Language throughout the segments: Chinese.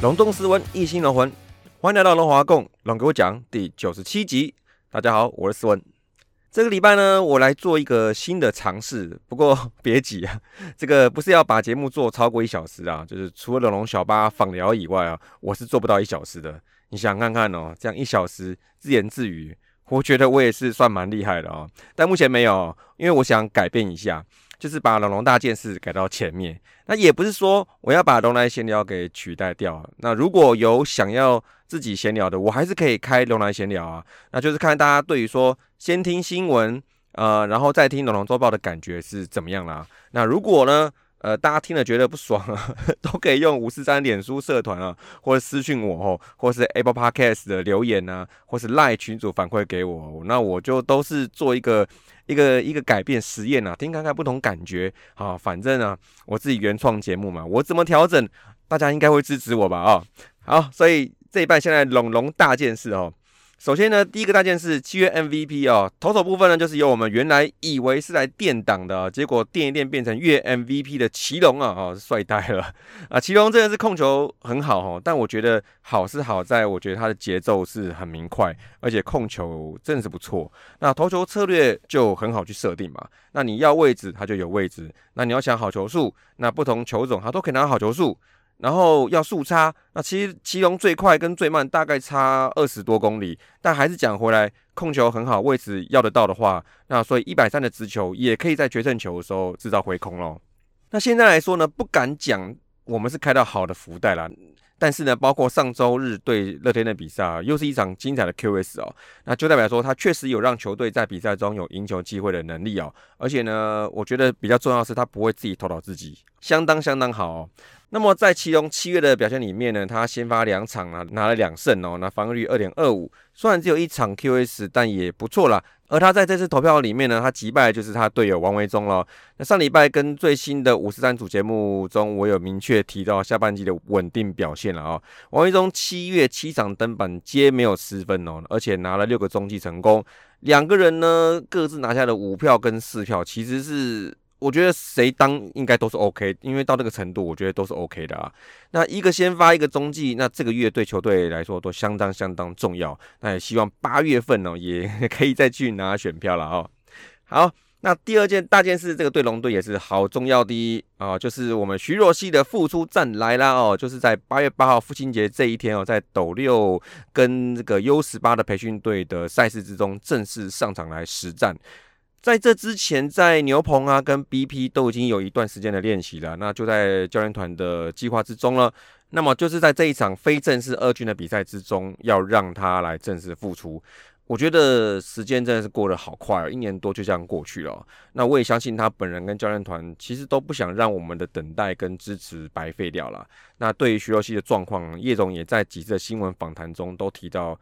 隆重斯文，一心龙魂，欢迎来到龙华共龙给我讲第九十七集。大家好，我是斯文。这个礼拜呢，我来做一个新的尝试。不过别急啊，这个不是要把节目做超过一小时啊，就是除了龙龙小巴访聊以外啊，我是做不到一小时的。你想看看哦，这样一小时自言自语，我觉得我也是算蛮厉害的哦。但目前没有，因为我想改变一下。就是把龙龙大件事改到前面，那也不是说我要把龙来闲聊给取代掉。那如果有想要自己闲聊的，我还是可以开龙来闲聊啊。那就是看大家对于说先听新闻，呃，然后再听龙龙周报的感觉是怎么样啦。那如果呢，呃，大家听了觉得不爽啊，都可以用五四三脸书社团啊，或者私讯我哦，或是 Apple Podcast 的留言啊，或是赖群主反馈给我，那我就都是做一个。一个一个改变实验啊，听看看不同感觉啊，反正啊，我自己原创节目嘛，我怎么调整，大家应该会支持我吧啊，好，所以这一半现在龙龙大件事哦。首先呢，第一个大件事，七月 MVP 哦，投手部分呢，就是由我们原来以为是来垫档的，结果垫一垫变成月 MVP 的奇隆啊，哦，帅呆了啊！奇隆真的是控球很好哦，但我觉得好是好在，我觉得他的节奏是很明快，而且控球真的是不错。那投球策略就很好去设定嘛，那你要位置，他就有位置；那你要想好球数，那不同球种他都可以拿好球数。然后要速差，那其实奇隆最快跟最慢大概差二十多公里，但还是讲回来，控球很好，位置要得到的话，那所以一百三的直球也可以在决胜球的时候制造回空咯。那现在来说呢，不敢讲我们是开到好的福袋啦。但是呢，包括上周日对乐天的比赛啊，又是一场精彩的 QS 哦，那就代表说他确实有让球队在比赛中有赢球机会的能力哦。而且呢，我觉得比较重要是他不会自己投倒自己，相当相当好。那么在其中七月的表现里面呢，他先发两场啊，拿了两胜哦，那防御率二点二五，虽然只有一场 QS，但也不错啦。而他在这次投票里面呢，他击败就是他队友王维忠了。那上礼拜跟最新的五十三组节目中，我有明确提到下半季的稳定表现了啊。王维忠七月七场登板皆没有失分哦，而且拿了六个中继成功，两个人呢各自拿下了五票跟四票，其实是。我觉得谁当应该都是 OK，因为到这个程度，我觉得都是 OK 的啊。那一个先发，一个中继，那这个月对球队来说都相当相当重要。那也希望八月份哦，也 可以再去拿选票了哦。好，那第二件大件事，这个对龙队也是好重要的啊，就是我们徐若曦的复出战来啦哦，就是在八月八号父亲节这一天哦，在斗六跟这个 U 十八的培训队的赛事之中正式上场来实战。在这之前，在牛棚啊跟 BP 都已经有一段时间的练习了，那就在教练团的计划之中了。那么就是在这一场非正式二军的比赛之中，要让他来正式复出。我觉得时间真的是过得好快啊，一年多就这样过去了。那我也相信他本人跟教练团其实都不想让我们的等待跟支持白费掉了。那对于徐若曦的状况，叶总也在几次的新闻访谈中都提到。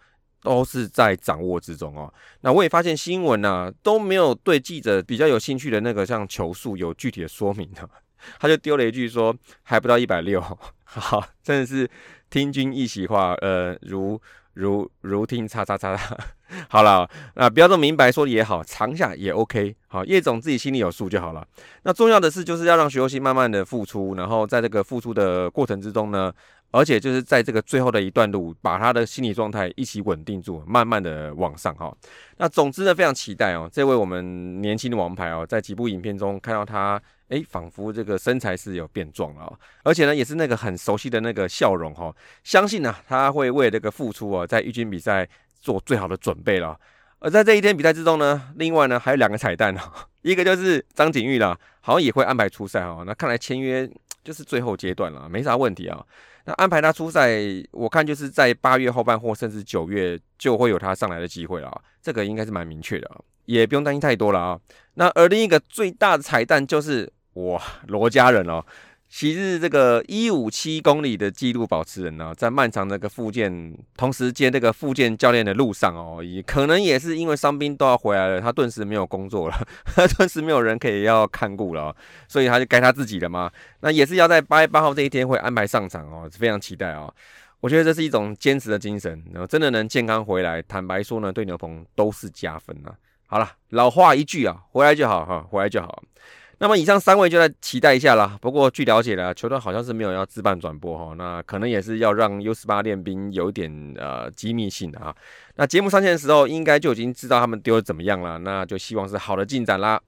都是在掌握之中哦。那我也发现新闻呢都没有对记者比较有兴趣的那个像球速有具体的说明的，他就丢了一句说还不到一百六，好，真的是听君一席话，呃，如如如听叉叉叉。好了，那不要这么明白说也好，藏下也 OK。好，叶总自己心里有数就好了。那重要的是就是要让徐若曦慢慢的付出，然后在这个付出的过程之中呢。而且就是在这个最后的一段路，把他的心理状态一起稳定住，慢慢的往上哈。那总之呢，非常期待哦，这位我们年轻的王牌哦，在几部影片中看到他，哎，仿佛这个身材是有变壮了，而且呢，也是那个很熟悉的那个笑容哈。相信呢，他会为这个付出哦，在预军比赛做最好的准备了。而在这一天比赛之中呢，另外呢还有两个彩蛋哦，一个就是张景玉啦，好像也会安排出赛哈。那看来签约就是最后阶段了，没啥问题啊。那安排他出赛，我看就是在八月后半或甚至九月就会有他上来的机会了，这个应该是蛮明确的啊。也不用担心太多了啊。那而另一个最大的彩蛋就是哇，罗家人哦。昔日这个一五七公里的纪录保持人呢，在漫长那个复健，同时接这个复健教练的路上哦，也可能也是因为伤兵都要回来了，他顿时没有工作了，他顿时没有人可以要看顾了，所以他就该他自己了嘛。那也是要在八月八号这一天会安排上场哦，非常期待哦。我觉得这是一种坚持的精神，然后真的能健康回来，坦白说呢，对牛棚都是加分啊。好了，老话一句啊，回来就好哈，回来就好。那么以上三位就来期待一下啦。不过据了解呢，球队好像是没有要自办转播哈，那可能也是要让 U 十八练兵有点呃机密性的啊。那节目上线的时候，应该就已经知道他们丢的怎么样了，那就希望是好的进展啦。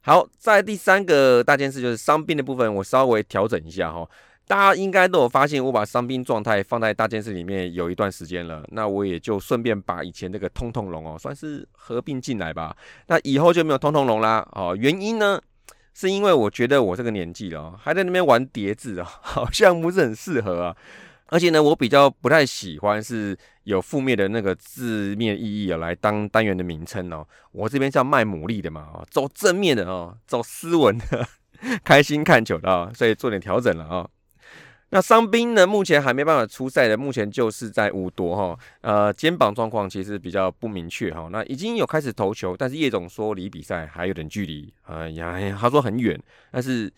好，在第三个大件事就是伤病的部分，我稍微调整一下哈。大家应该都有发现，我把伤兵状态放在大件事里面有一段时间了，那我也就顺便把以前那个通通龙哦，算是合并进来吧。那以后就没有通通龙啦哦。原因呢？是因为我觉得我这个年纪了，还在那边玩叠字啊，好像不是很适合啊。而且呢，我比较不太喜欢是有负面的那个字面意义啊，来当单元的名称哦。我这边是要卖牡蛎的嘛，哦，走正面的哦，走斯文的，开心看球的啊，所以做点调整了啊。那伤兵呢？目前还没办法出赛的，目前就是在五夺哈，呃，肩膀状况其实比较不明确哈。那已经有开始投球，但是叶总说离比赛还有点距离，哎呀，他说很远，但是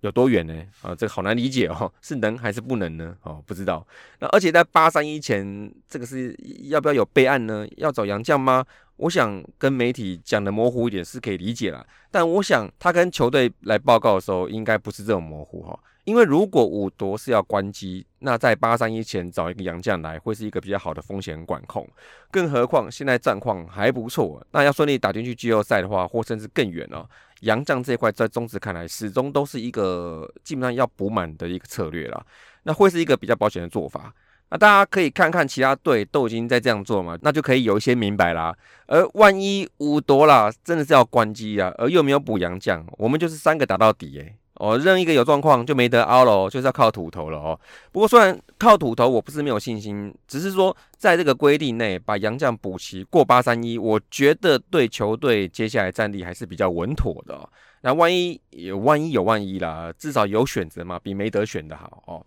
有多远呢？啊，这个好难理解哦，是能还是不能呢？哦，不知道。那而且在八三一前，这个是要不要有备案呢？要找杨将吗？我想跟媒体讲的模糊一点是可以理解了，但我想他跟球队来报告的时候，应该不是这种模糊哈。因为如果五夺是要关机，那在八三一前找一个洋将来，会是一个比较好的风险管控。更何况现在战况还不错，那要顺利打进去季后赛的话，或甚至更远哦。洋将这一块在中职看来，始终都是一个基本上要补满的一个策略了。那会是一个比较保险的做法。那大家可以看看其他队都已经在这样做嘛，那就可以有一些明白啦。而万一五夺啦，真的是要关机啊，而又没有补洋将，我们就是三个打到底诶。哦，任一个有状况就没得凹了，就是要靠土头了哦。不过虽然靠土头，我不是没有信心，只是说在这个规定内把杨将补齐过八三一，我觉得对球队接下来战力还是比较稳妥的。那万一有万一有万一啦，至少有选择嘛，比没得选的好哦。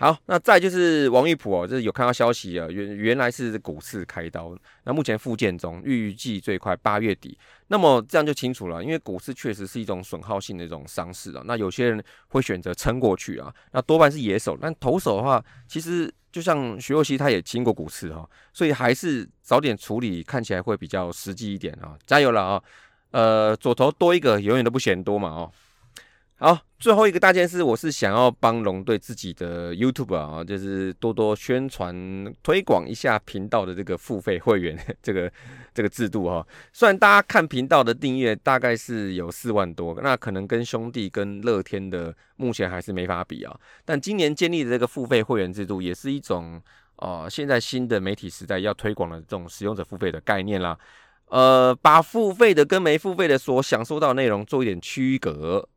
好，那再就是王玉普哦，就是有看到消息啊，原原来是股刺开刀，那目前复健中，预计最快八月底。那么这样就清楚了，因为股刺确实是一种损耗性的一种伤势啊。那有些人会选择撑过去啊，那多半是野手，但投手的话，其实就像徐若曦，他也经过股刺哈，所以还是早点处理，看起来会比较实际一点啊。加油了啊！呃，左投多一个，永远都不嫌多嘛哦。好，最后一个大件事，我是想要帮龙队自己的 YouTube 啊，就是多多宣传推广一下频道的这个付费会员 这个这个制度哈。虽然大家看频道的订阅大概是有四万多，那可能跟兄弟跟乐天的目前还是没法比啊。但今年建立的这个付费会员制度，也是一种啊，现在新的媒体时代要推广的这种使用者付费的概念啦。呃，把付费的跟没付费的所享受到内容做一点区隔。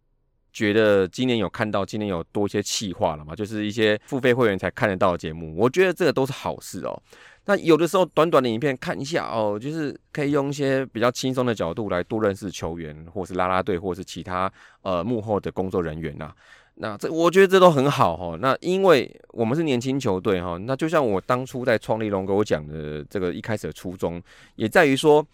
觉得今年有看到今年有多一些气化了嘛？就是一些付费会员才看得到的节目，我觉得这个都是好事哦。那有的时候短短的影片看一下哦，就是可以用一些比较轻松的角度来多认识球员，或是拉拉队，或是其他呃幕后的工作人员呐。那这我觉得这都很好哈。那因为我们是年轻球队哈，那就像我当初在创立龙给我讲的这个一开始的初衷，也在于说。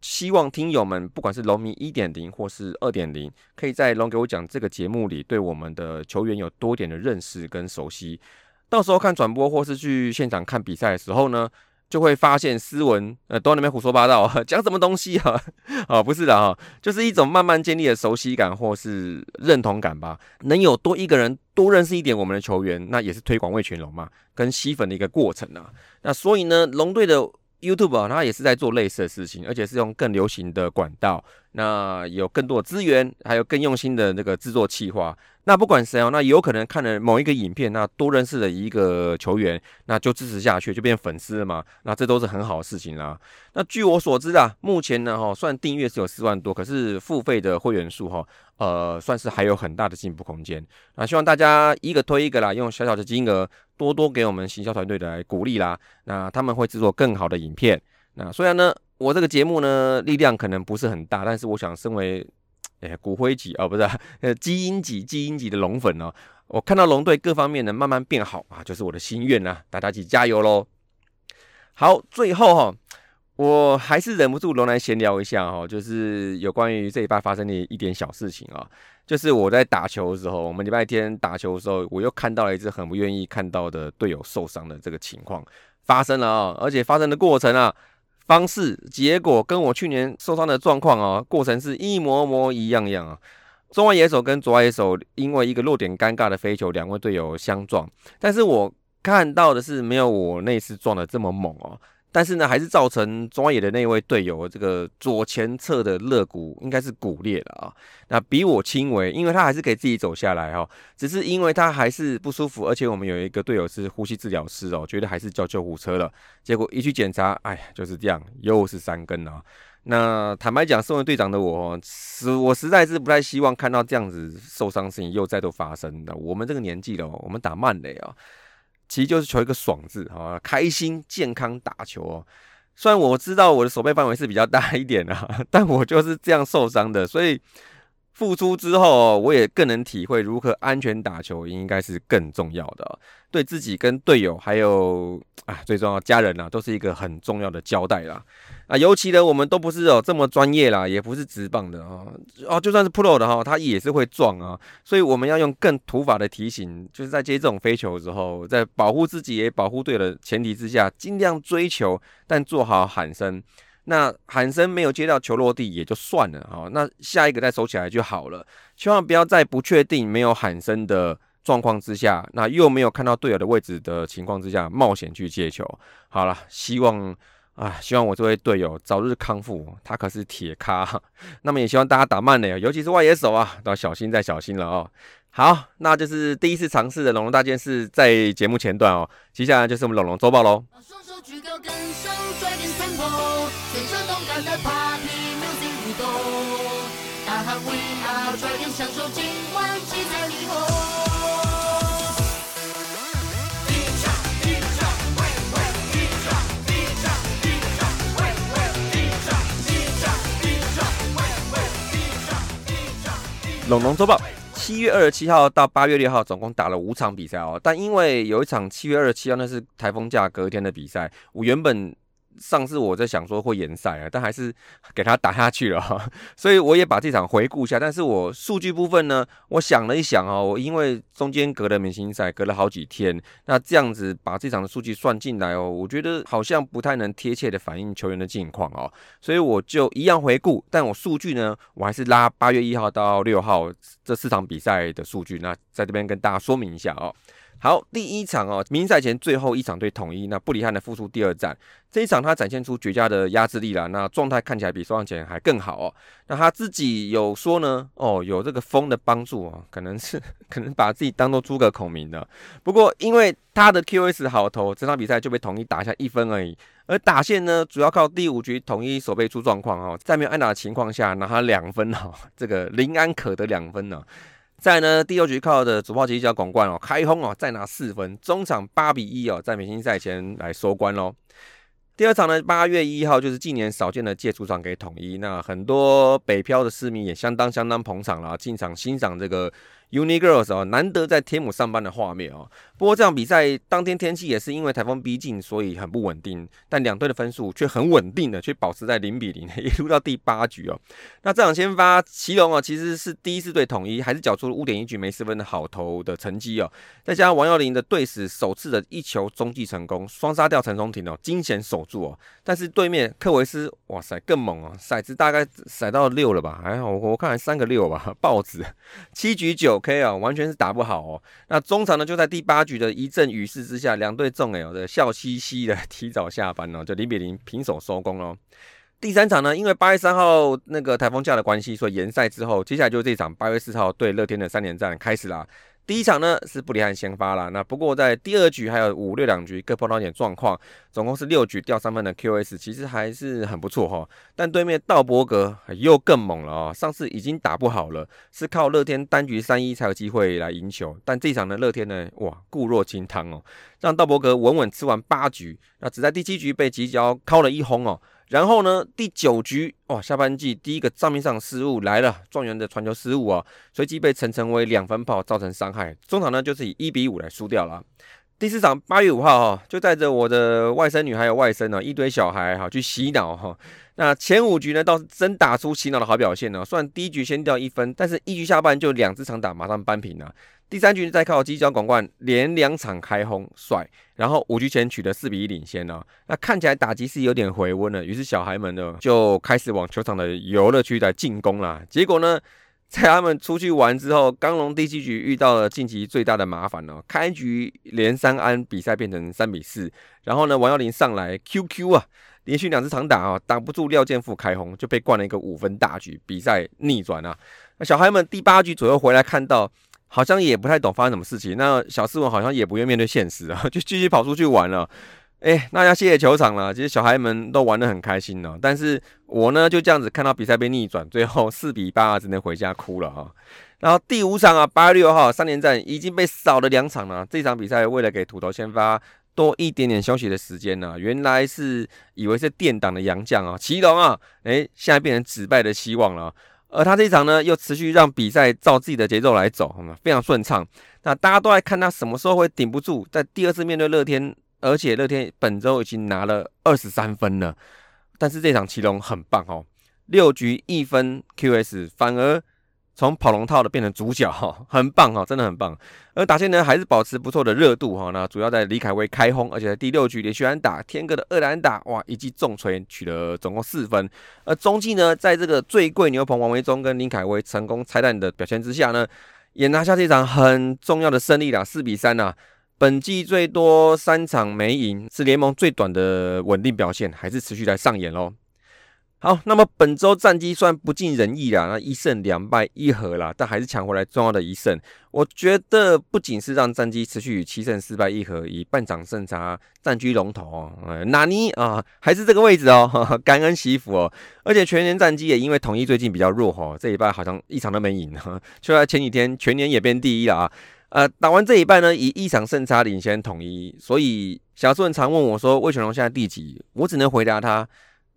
希望听友们，不管是龙迷一点零或是二点零，可以在龙给我讲这个节目里，对我们的球员有多点的认识跟熟悉。到时候看转播或是去现场看比赛的时候呢，就会发现斯文呃都在那边胡说八道，讲什么东西啊？啊，不是的哈，就是一种慢慢建立的熟悉感或是认同感吧。能有多一个人多认识一点我们的球员，那也是推广魏全龙嘛，跟吸粉的一个过程啊。那所以呢，龙队的。YouTube 啊，它也是在做类似的事情，而且是用更流行的管道，那有更多的资源，还有更用心的那个制作计划。那不管谁哦，那有可能看了某一个影片，那多认识了一个球员，那就支持下去，就变粉丝了嘛。那这都是很好的事情啦。那据我所知啊，目前呢哈，算订阅是有四万多，可是付费的会员数哈，呃，算是还有很大的进步空间。那希望大家一个推一个啦，用小小的金额多多给我们行销团队的来鼓励啦。那他们会制作更好的影片。那虽然呢。我这个节目呢，力量可能不是很大，但是我想，身为哎骨灰级啊，不是呃基因级基因级的龙粉哦，我看到龙队各方面能慢慢变好啊，就是我的心愿呐，大家一起加油喽！好，最后哈，我还是忍不住龙来闲聊一下哈，就是有关于这礼拜发生的一点小事情啊，就是我在打球的时候，我们礼拜天打球的时候，我又看到了一只很不愿意看到的队友受伤的这个情况发生了啊，而且发生的过程啊。方式、结果跟我去年受伤的状况啊，过程是一模模一样样啊。中外野手跟左外野手因为一个落点尴尬的飞球，两位队友相撞，但是我看到的是没有我那次撞的这么猛哦。但是呢，还是造成中野的那位队友这个左前侧的肋骨应该是骨裂了啊。那比我轻微，因为他还是可以自己走下来哈，只是因为他还是不舒服，而且我们有一个队友是呼吸治疗师哦，觉得还是叫救护车了。结果一去检查，哎，就是这样，又是三根啊。那坦白讲，身为队长的我，实我实在是不太希望看到这样子受伤事情又再度发生的。我们这个年纪了，我们打慢垒啊。其实就是求一个爽字啊，开心健康打球哦。虽然我知道我的手背范围是比较大一点啊，但我就是这样受伤的，所以。付出之后，我也更能体会如何安全打球，应该是更重要的。对自己、跟队友，还有啊，最重要家人啊，都是一个很重要的交代啦。啊，尤其呢，我们都不是哦这么专业啦，也不是直棒的啊。哦，就算是 pro 的哈，他也是会撞啊。所以我们要用更土法的提醒，就是在接这种飞球的时候，在保护自己也保护队的前提之下，尽量追求，但做好喊声。那喊声没有接到球落地也就算了哈，那下一个再收起来就好了。千万不要在不确定没有喊声的状况之下，那又没有看到队友的位置的情况之下，冒险去接球。好了，希望啊，希望我这位队友早日康复，他可是铁咖。那么也希望大家打慢了，尤其是外野手啊，都要小心再小心了哦。好，那就是第一次尝试的龙龙大件事，在节目前段哦。接下来就是我们龙龙周报喽。龙龙周报。七月二十七号到八月六号，总共打了五场比赛哦。但因为有一场七月二十七号，那是台风假隔天的比赛，我原本。上次我在想说会延赛啊，但还是给他打下去了哈，所以我也把这场回顾一下。但是我数据部分呢，我想了一想哦，因为中间隔了明星赛，隔了好几天，那这样子把这场的数据算进来哦，我觉得好像不太能贴切的反映球员的近况哦，所以我就一样回顾，但我数据呢，我还是拉八月一号到六号这四场比赛的数据，那在这边跟大家说明一下哦。好，第一场哦，明赛前最后一场对统一，那布里汉的复出第二战，这一场他展现出绝佳的压制力了，那状态看起来比收场前还更好哦。那他自己有说呢，哦，有这个风的帮助哦，可能是 可能把自己当做诸葛孔明的。不过因为他的 QS 好投，这场比赛就被统一打下一分而已。而打线呢，主要靠第五局统一守备出状况哦，在没有安打的情况下拿他两分哦，这个林安可得两分呢。在呢，第六局靠的主炮击脚广冠哦，开轰哦，再拿四分，中场八比一哦，在明星赛前来收官喽。第二场呢，八月一号就是近年少见的借主场给统一，那很多北漂的市民也相当相当捧场了，进场欣赏这个。Uni Girls 哦，难得在天母上班的画面哦。不过这场比赛当天天气也是因为台风逼近，所以很不稳定。但两队的分数却很稳定的，却保持在零比零，一路到第八局哦。那这场先发奇隆哦，其实是第一次对统一，还是缴出了五点一局没失分的好投的成绩哦。再加上王耀林的队史首次的一球中继成功，双杀掉陈松廷哦，惊险守住哦。但是对面克维斯，哇塞，更猛哦，骰子大概骰到六了吧？还好我看还三个六吧，豹子七局九。OK 啊，完全是打不好哦。那中场呢，就在第八局的一阵雨势之下，两队众 L 的笑嘻嘻的 提早下班哦，就零比零平手收工喽。第三场呢，因为八月三号那个台风假的关系，所以延赛之后，接下来就是这场八月四号对乐天的三连战开始啦。第一场呢是布里汉先发了，那不过在第二局还有五六两局各碰到一点状况，总共是六局掉三分的 QS，其实还是很不错哈。但对面道伯格又更猛了哦，上次已经打不好了，是靠乐天单局三一才有机会来赢球，但这一场的乐天呢，哇固若金汤哦，让道伯格稳稳吃完八局，那只在第七局被吉交敲了一轰哦。然后呢，第九局哇，下半季第一个账面上失误来了，状元的传球失误啊，随即被陈诚威两分炮造成伤害，中场呢就是以一比五来输掉了。第四场八月五号哈，就带着我的外甥女还有外甥呢，一堆小孩哈去洗脑哈。那前五局呢倒是真打出洗脑的好表现呢，虽然第一局先掉一分，但是一局下半就两支长打马上扳平了。第三局再靠犄角广冠连两场开轰帅，然后五局前取得四比一领先呢。那看起来打击是有点回温了，于是小孩们呢就开始往球场的游乐区来进攻了。结果呢？在他们出去玩之后，刚龙第七局遇到了近期最大的麻烦哦。开局连三安，比赛变成三比四。然后呢，王耀林上来 QQ 啊，连续两次长打啊，挡不住廖健富开轰，就被灌了一个五分大局，比赛逆转啊。那小孩们第八局左右回来看到，好像也不太懂发生什么事情。那小斯文好像也不愿面对现实啊，就继续跑出去玩了。哎，那要谢谢球场了。其实小孩们都玩得很开心呢，但是我呢就这样子看到比赛被逆转，最后四比八，只能回家哭了啊。然后第五场啊，八月六号三连战已经被扫了两场了。这场比赛为了给土头先发多一点点休息的时间呢，原来是以为是垫档的洋将啊，祁隆啊，哎，现在变成止败的希望了。而他这一场呢，又持续让比赛照自己的节奏来走，好吗非常顺畅。那大家都在看他什么时候会顶不住，在第二次面对乐天。而且乐天本周已经拿了二十三分了，但是这场奇隆很棒哦，六局一分 QS，反而从跑龙套的变成主角哈，很棒哈，真的很棒。而打线呢还是保持不错的热度哈，那主要在李凯威开轰，而且在第六局连续安打，天哥的二安打哇，一记重锤取了总共四分。而中继呢，在这个最贵牛棚王维忠跟林凯威成功拆弹的表现之下呢，也拿下这场很重要的胜利了，四比三呐。本季最多三场没赢，是联盟最短的稳定表现，还是持续在上演喽？好，那么本周战绩算不尽人意啦，那一胜两败一和啦，但还是抢回来重要的一胜。我觉得不仅是让战绩持续七胜四败一和，以半场胜差占据龙头哦，纳尼啊，还是这个位置哦，感恩惜福哦。而且全年战绩也因为统一最近比较弱哈，这一拜好像一场都没赢，就在前几天全年也变第一了啊。呃，打完这一半呢，以一场胜差领先统一，所以小顺常问我说：“魏全龙现在第几？”我只能回答他：“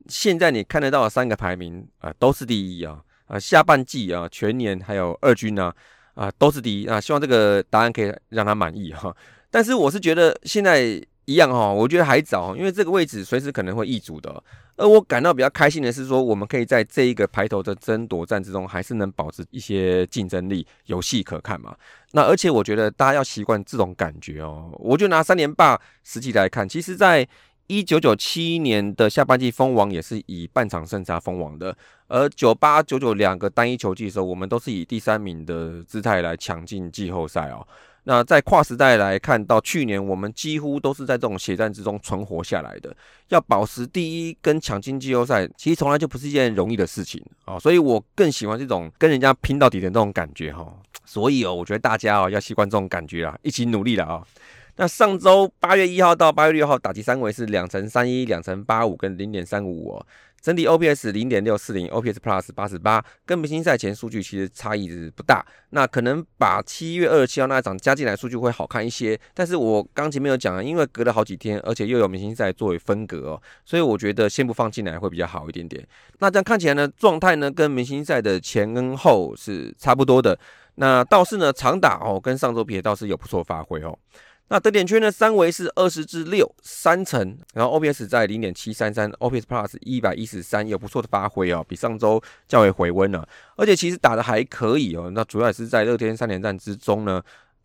现在你看得到的三个排名啊，都是第一啊！啊，下半季啊，全年还有二军呢，啊，都是第一啊！希望这个答案可以让他满意哈。但是我是觉得现在。”一样哈，我觉得还早，因为这个位置随时可能会易主的。而我感到比较开心的是说，我们可以在这一个排头的争夺战之中，还是能保持一些竞争力，游戏可看嘛。那而且我觉得大家要习惯这种感觉哦。我就拿三连霸实际来看，其实在一九九七年的下半季封王也是以半场胜差封王的，而九八九九两个单一球季的时候，我们都是以第三名的姿态来抢进季后赛哦。那在跨时代来看到去年，我们几乎都是在这种血战之中存活下来的。要保持第一跟抢进季后赛，其实从来就不是一件容易的事情啊。所以我更喜欢这种跟人家拼到底的那种感觉哈。所以哦，我觉得大家哦要习惯这种感觉啊，一起努力了啊。那上周八月一号到八月六号打击三围是两乘三一、两乘八五跟零点三五哦。整体 OPS 零点六四零，OPS Plus 八十八，跟明星赛前数据其实差异是不大。那可能把七月二十七号那一场加进来，数据会好看一些。但是我刚前面有讲啊，因为隔了好几天，而且又有明星赛作为分隔哦，所以我觉得先不放进来会比较好一点点。那这样看起来呢，状态呢跟明星赛的前跟后是差不多的。那倒是呢，长打哦，跟上周比倒是有不错发挥哦。那得点圈呢？三维是二十至六三成，然后 OPS 在零点七三三，OPS Plus 一百一十三，有不错的发挥哦，比上周较为回温了。而且其实打的还可以哦。那主要也是在乐天三连战之中呢，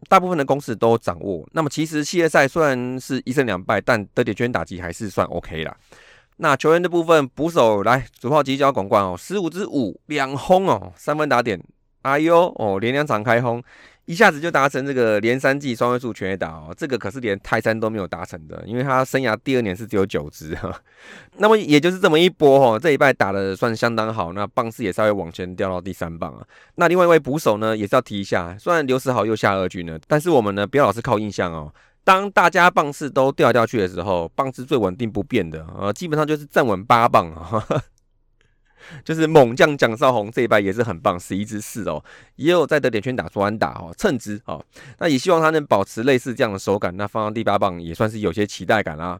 大部分的攻势都掌握。那么其实系列赛虽然是一胜两败，但得点圈打击还是算 OK 啦。那球员的部分，捕手来主炮犄角广冠哦，十五支五两轰哦，三分打点，哎呦哦，连两场开轰。一下子就达成这个连三季双位数全垒打哦，这个可是连泰山都没有达成的，因为他生涯第二年是只有九支哈。那么也就是这么一波哈，这一拜打的算相当好，那棒次也稍微往前掉到第三棒啊。那另外一位捕手呢，也是要提一下，虽然刘世豪又下二军了，但是我们呢不要老是靠印象哦。当大家棒次都掉来掉去的时候，棒次最稳定不变的啊，基本上就是站稳八棒啊。就是猛将蒋少红这一拜也是很棒，十一支四哦，也有在得点圈打出安打哦，称职哦。那也希望他能保持类似这样的手感，那放到第八棒也算是有些期待感啦。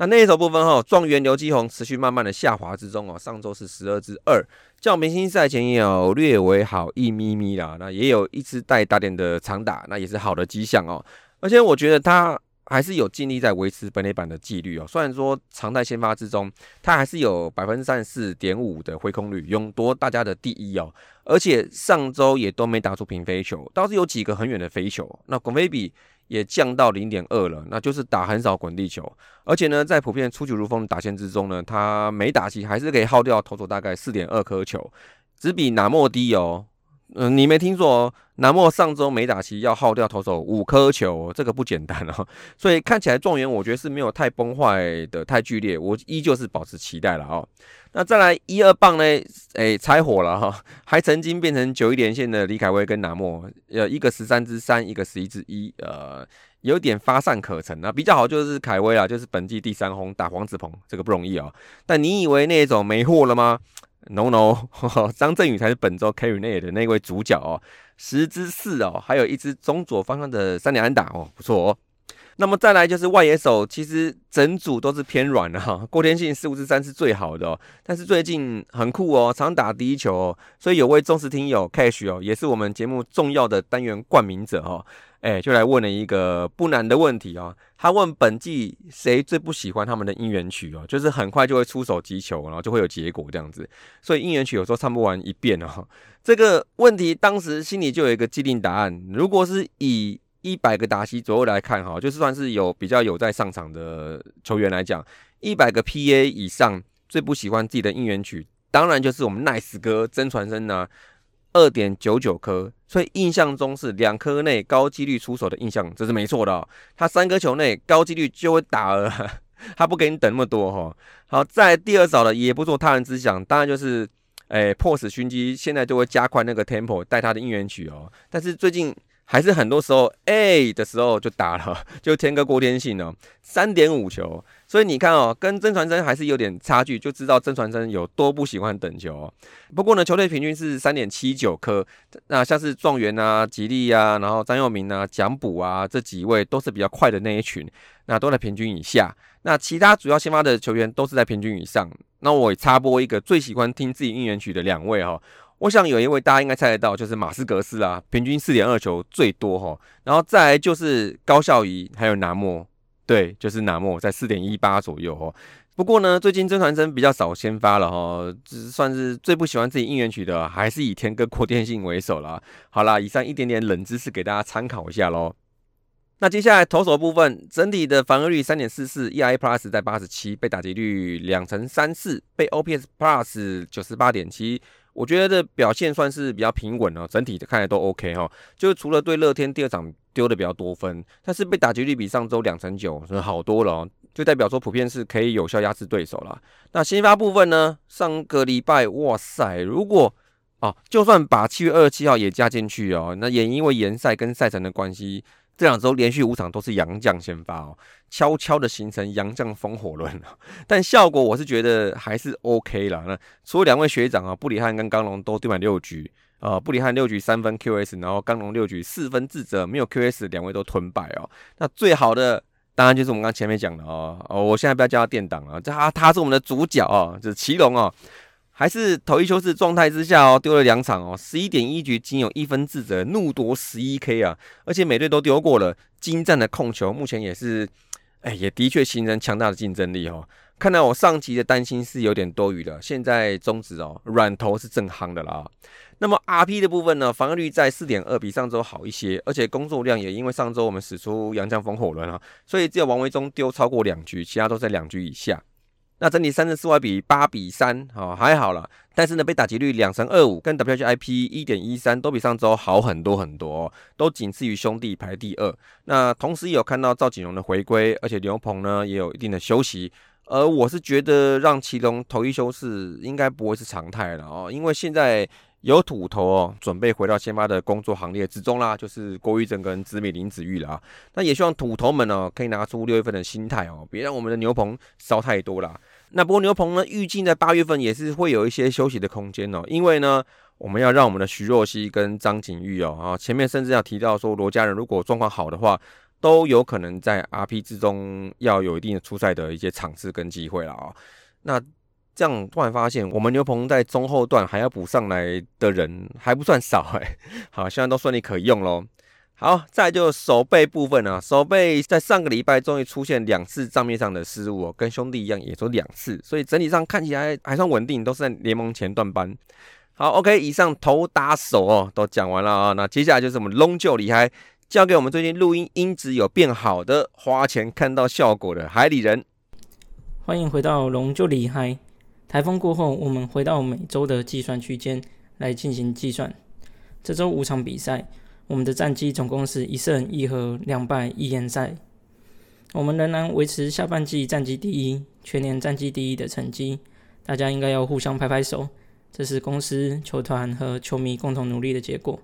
那那一手部分哈，状元刘基宏持续慢慢的下滑之中哦，上周是十二支二，较明星赛前也有略微好一咪咪啦，那也有一支带打点的长打，那也是好的迹象哦。而且我觉得他还是有尽力在维持本垒板的纪律哦，虽然说常态先发之中，他还是有百分之三十四点五的挥空率，勇夺大家的第一哦。而且上周也都没打出平飞球，倒是有几个很远的飞球，那滚飞比。也降到零点二了，那就是打很少滚地球，而且呢，在普遍出球如风的打线之中呢，他每打期还是可以耗掉投手大概四点二颗球，只比南莫低哦。嗯，你没听错哦，南莫上周没打齐要耗掉投手五颗球，这个不简单哦。所以看起来状元我觉得是没有太崩坏的太剧烈，我依旧是保持期待了哦。那再来一二棒呢？哎，拆火了哈，还曾经变成九一连线的李凯威跟南莫，呃，一个十三之三，一个十一之一，呃，有点发散可成啊。比较好就是凯威啦，就是本季第三轰打黄子鹏，这个不容易哦。但你以为那种没货了吗？No No，张振宇才是本周 carry 内的那位主角哦，十之四哦，还有一支中左方向的三连安打哦，不错哦。那么再来就是外野手，其实整组都是偏软的哈。郭天信四五之三是最好的哦，但是最近很酷哦，常打第一球哦，所以有位忠实听友 Cash 哦，也是我们节目重要的单元冠名者哦。哎，就来问了一个不难的问题哦。他问本季谁最不喜欢他们的应援曲哦，就是很快就会出手击球，然后就会有结果这样子。所以应援曲有时候唱不完一遍哦。这个问题当时心里就有一个既定答案。如果是以一百个打席左右来看哈，就是算是有比较有在上场的球员来讲，一百个 PA 以上最不喜欢自己的应援曲，当然就是我们 Nice 哥真传声呢。二点九九颗，所以印象中是两颗内高几率出手的印象，这是没错的哦。他三颗球内高几率就会打了，他不给你等那么多哈。好，在第二找的也不做他人之想，当然就是诶破死熏鸡，现在就会加快那个 tempo 带他的应援曲哦。但是最近。还是很多时候 A 的时候就打了，就天哥郭天信哦，三点五球，所以你看哦，跟曾传生还是有点差距，就知道曾传生有多不喜欢等球。不过呢，球队平均是三点七九颗，那像是状元啊、吉利啊，然后张佑明啊、蒋补啊这几位都是比较快的那一群，那都在平均以下。那其他主要先发的球员都是在平均以上。那我插播一个最喜欢听自己应援曲的两位哈。我想有一位大家应该猜得到，就是马斯格斯啊，平均四点二球最多哈，然后再来就是高孝仪，还有拿莫，对，就是拿莫在四点一八左右哦。不过呢，最近曾传真比较少先发了哈，只算是最不喜欢自己应援曲的，还是以天哥郭电信为首了。好啦，以上一点点冷知识给大家参考一下喽。那接下来投手部分，整体的防御率三点四四，ERA Plus 在八十七，被打击率两成三四，被 OPS Plus 九十八点七。我觉得这表现算是比较平稳哦，整体看来都 OK 哈。就是除了对乐天第二场丢的比较多分，但是被打击率比上周两成九是好多了哦，就代表说普遍是可以有效压制对手了。那新发部分呢？上个礼拜哇塞，如果哦，就算把七月二十七号也加进去哦，那也因为延赛跟赛程的关系。这两周连续五场都是杨将先发哦，悄悄的形成杨将烽火轮 但效果我是觉得还是 OK 了。那除了两位学长啊，布里汉跟刚龙都丢满六局啊，布里汉六局三分 QS，然后刚龙六局四分自责，没有 QS，两位都吞败哦。那最好的当然就是我们刚前面讲的哦，哦，我现在不要叫他垫档了，他他是我们的主角哦，就是奇隆哦。还是头一休士状态之下哦，丢了两场哦，十一点一局仅有一分自责，怒夺十一 K 啊！而且每队都丢过了，精湛的控球，目前也是，哎，也的确形成强大的竞争力哦。看来我上集的担心是有点多余的，现在中止哦，软头是正夯的啦。那么 RP 的部分呢，防御率在四点二，比上周好一些，而且工作量也因为上周我们使出杨将风火轮啊，所以只有王维忠丢超过两局，其他都在两局以下。那整体三十四外比八比三，好还好了，但是呢，被打击率两成二五，跟 WHIP 一点一三都比上周好很多很多，都仅次于兄弟排第二。那同时也有看到赵景荣的回归，而且刘鹏呢也有一定的休息，而我是觉得让祁隆头一休是应该不会是常态了哦，因为现在。有土头哦，准备回到先发的工作行列之中啦，就是郭玉正跟紫米林子玉了啊。那也希望土头们呢，可以拿出六月份的心态哦，别让我们的牛棚烧太多啦。那不过牛棚呢，预计在八月份也是会有一些休息的空间哦，因为呢，我们要让我们的徐若曦跟张景玉哦，啊，前面甚至要提到说罗家人如果状况好的话，都有可能在 RP 之中要有一定的出赛的一些场次跟机会了啊。那这样突然发现，我们牛棚在中后段还要补上来的人还不算少哎。好，现在都顺利可用喽。好，再就手背部分啊，手背在上个礼拜终于出现两次账面上的失误哦，跟兄弟一样，也说两次，所以整体上看起来还算稳定，都是在联盟前段班。好，OK，以上头打手哦都讲完了啊，那接下来就是我们龙就厉害，交给我们最近录音音质有变好的，花钱看到效果的海里人。欢迎回到龙就厉害。台风过后，我们回到每周的计算区间来进行计算。这周五场比赛。我们的战绩总共是一胜一和两败一延赛，我们仍然维持下半季战绩第一、全年战绩第一的成绩，大家应该要互相拍拍手，这是公司、球团和球迷共同努力的结果。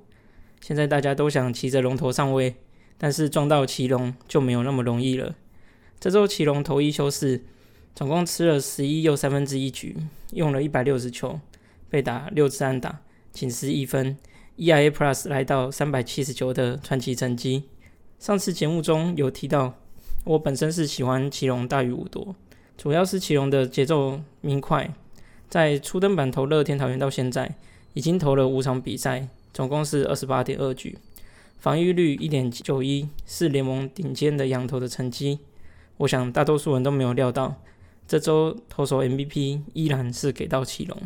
现在大家都想骑着龙头上位，但是撞到骑龙就没有那么容易了。这周骑龙头一休四，总共吃了十一又三分之一局，用了一百六十球，被打六次安打，仅失一分。EIA Plus 来到三百七十九的传奇成绩。上次节目中有提到，我本身是喜欢奇隆大于五多，主要是奇隆的节奏明快。在初登板投乐天桃园到现在，已经投了五场比赛，总共是二十八点二局，防御率一点九一，是联盟顶尖的羊头的成绩。我想大多数人都没有料到，这周投手 MVP 依然是给到奇隆。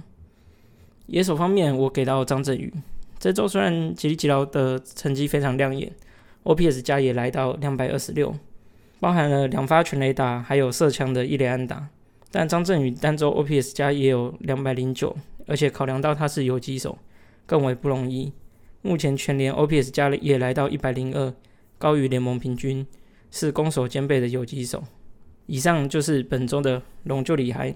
野手方面，我给到张振宇。这周虽然吉利吉劳的成绩非常亮眼，OPS 加也来到两百二十六，包含了两发全垒打，还有射枪的一雷安打。但张振宇单周 OPS 加也有两百零九，而且考量到他是游击手，更为不容易。目前全联 OPS 加也来到一百零二，高于联盟平均，是攻守兼备的游击手。以上就是本周的龙就厉害。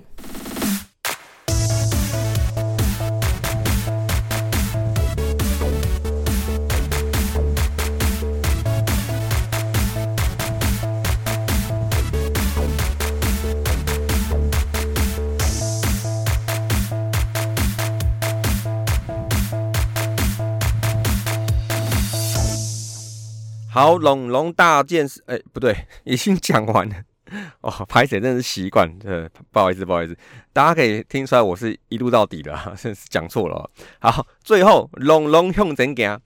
好，龙龙大件事，哎，不对，已经讲完了 哦。拍谁真的是习惯，呃，不好意思，不好意思，大家可以听出来，我是一路到底的，真是讲错了。好，最后龙龙用怎讲？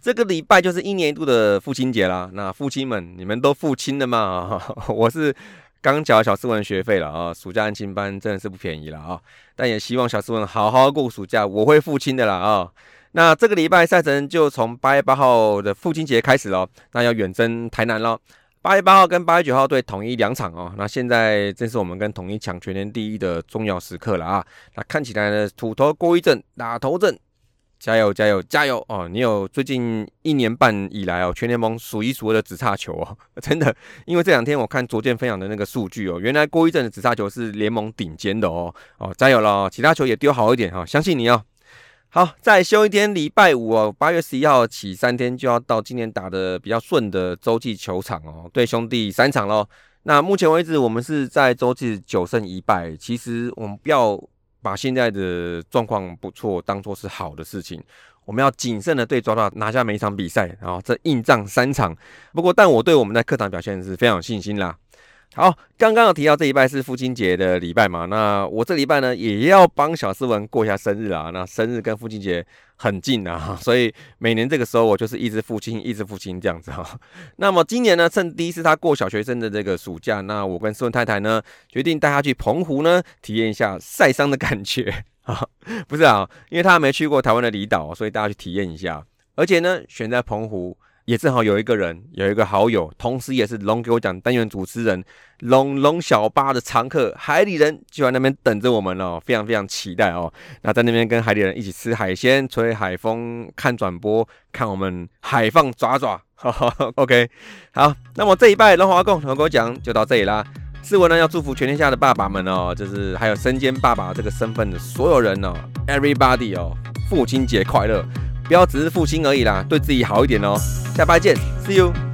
这个礼拜就是一年一度的父亲节啦。那父亲们，你们都父亲了吗？我是刚缴小斯文学费了啊，暑假安亲班真的是不便宜了啊。但也希望小斯文好好过暑假，我会父亲的啦啊。那这个礼拜赛程就从八月八号的父亲节开始喽，那要远征台南喽。八月八号跟八月九号对统一两场哦，那现在正是我们跟统一抢全年第一的重要时刻了啊。那看起来呢，土头过一阵，打头阵，加油加油加油哦！你有最近一年半以来哦，全联盟数一数二的直叉球哦，真的，因为这两天我看卓健分享的那个数据哦，原来过一阵的直叉球是联盟顶尖的哦哦，加油了哦，其他球也丢好一点哈，相信你哦。好，再休一天，礼拜五哦，八月十一号起三天就要到今年打的比较顺的洲际球场哦，对兄弟三场喽。那目前为止，我们是在洲际九胜一败。其实我们不要把现在的状况不错当做是好的事情，我们要谨慎的对抓到拿下每一场比赛，然后这硬仗三场。不过，但我对我们在客场表现是非常有信心啦。好，刚刚有提到这一拜是父亲节的礼拜嘛？那我这礼拜呢也要帮小斯文过一下生日啊。那生日跟父亲节很近啊，所以每年这个时候我就是一直父亲，一直父亲这样子哈。那么今年呢，趁第一次他过小学生的这个暑假，那我跟斯文太太呢决定带他去澎湖呢体验一下晒伤的感觉啊。不是啊，因为他没去过台湾的离岛，所以大家去体验一下。而且呢，选在澎湖。也正好有一个人，有一个好友，同时也是龙给我讲单元主持人，龙龙小巴的常客海里人就在那边等着我们哦，非常非常期待哦。那在那边跟海里人一起吃海鲜、吹海风、看转播、看我们海放爪爪。OK，好，那么这一拜龙华共龙给我讲就到这里啦。是我呢要祝福全天下的爸爸们哦，就是还有身兼爸爸这个身份的所有人哦，Everybody 哦，父亲节快乐。不要只是负心而已啦，对自己好一点哦。下拜见，See you。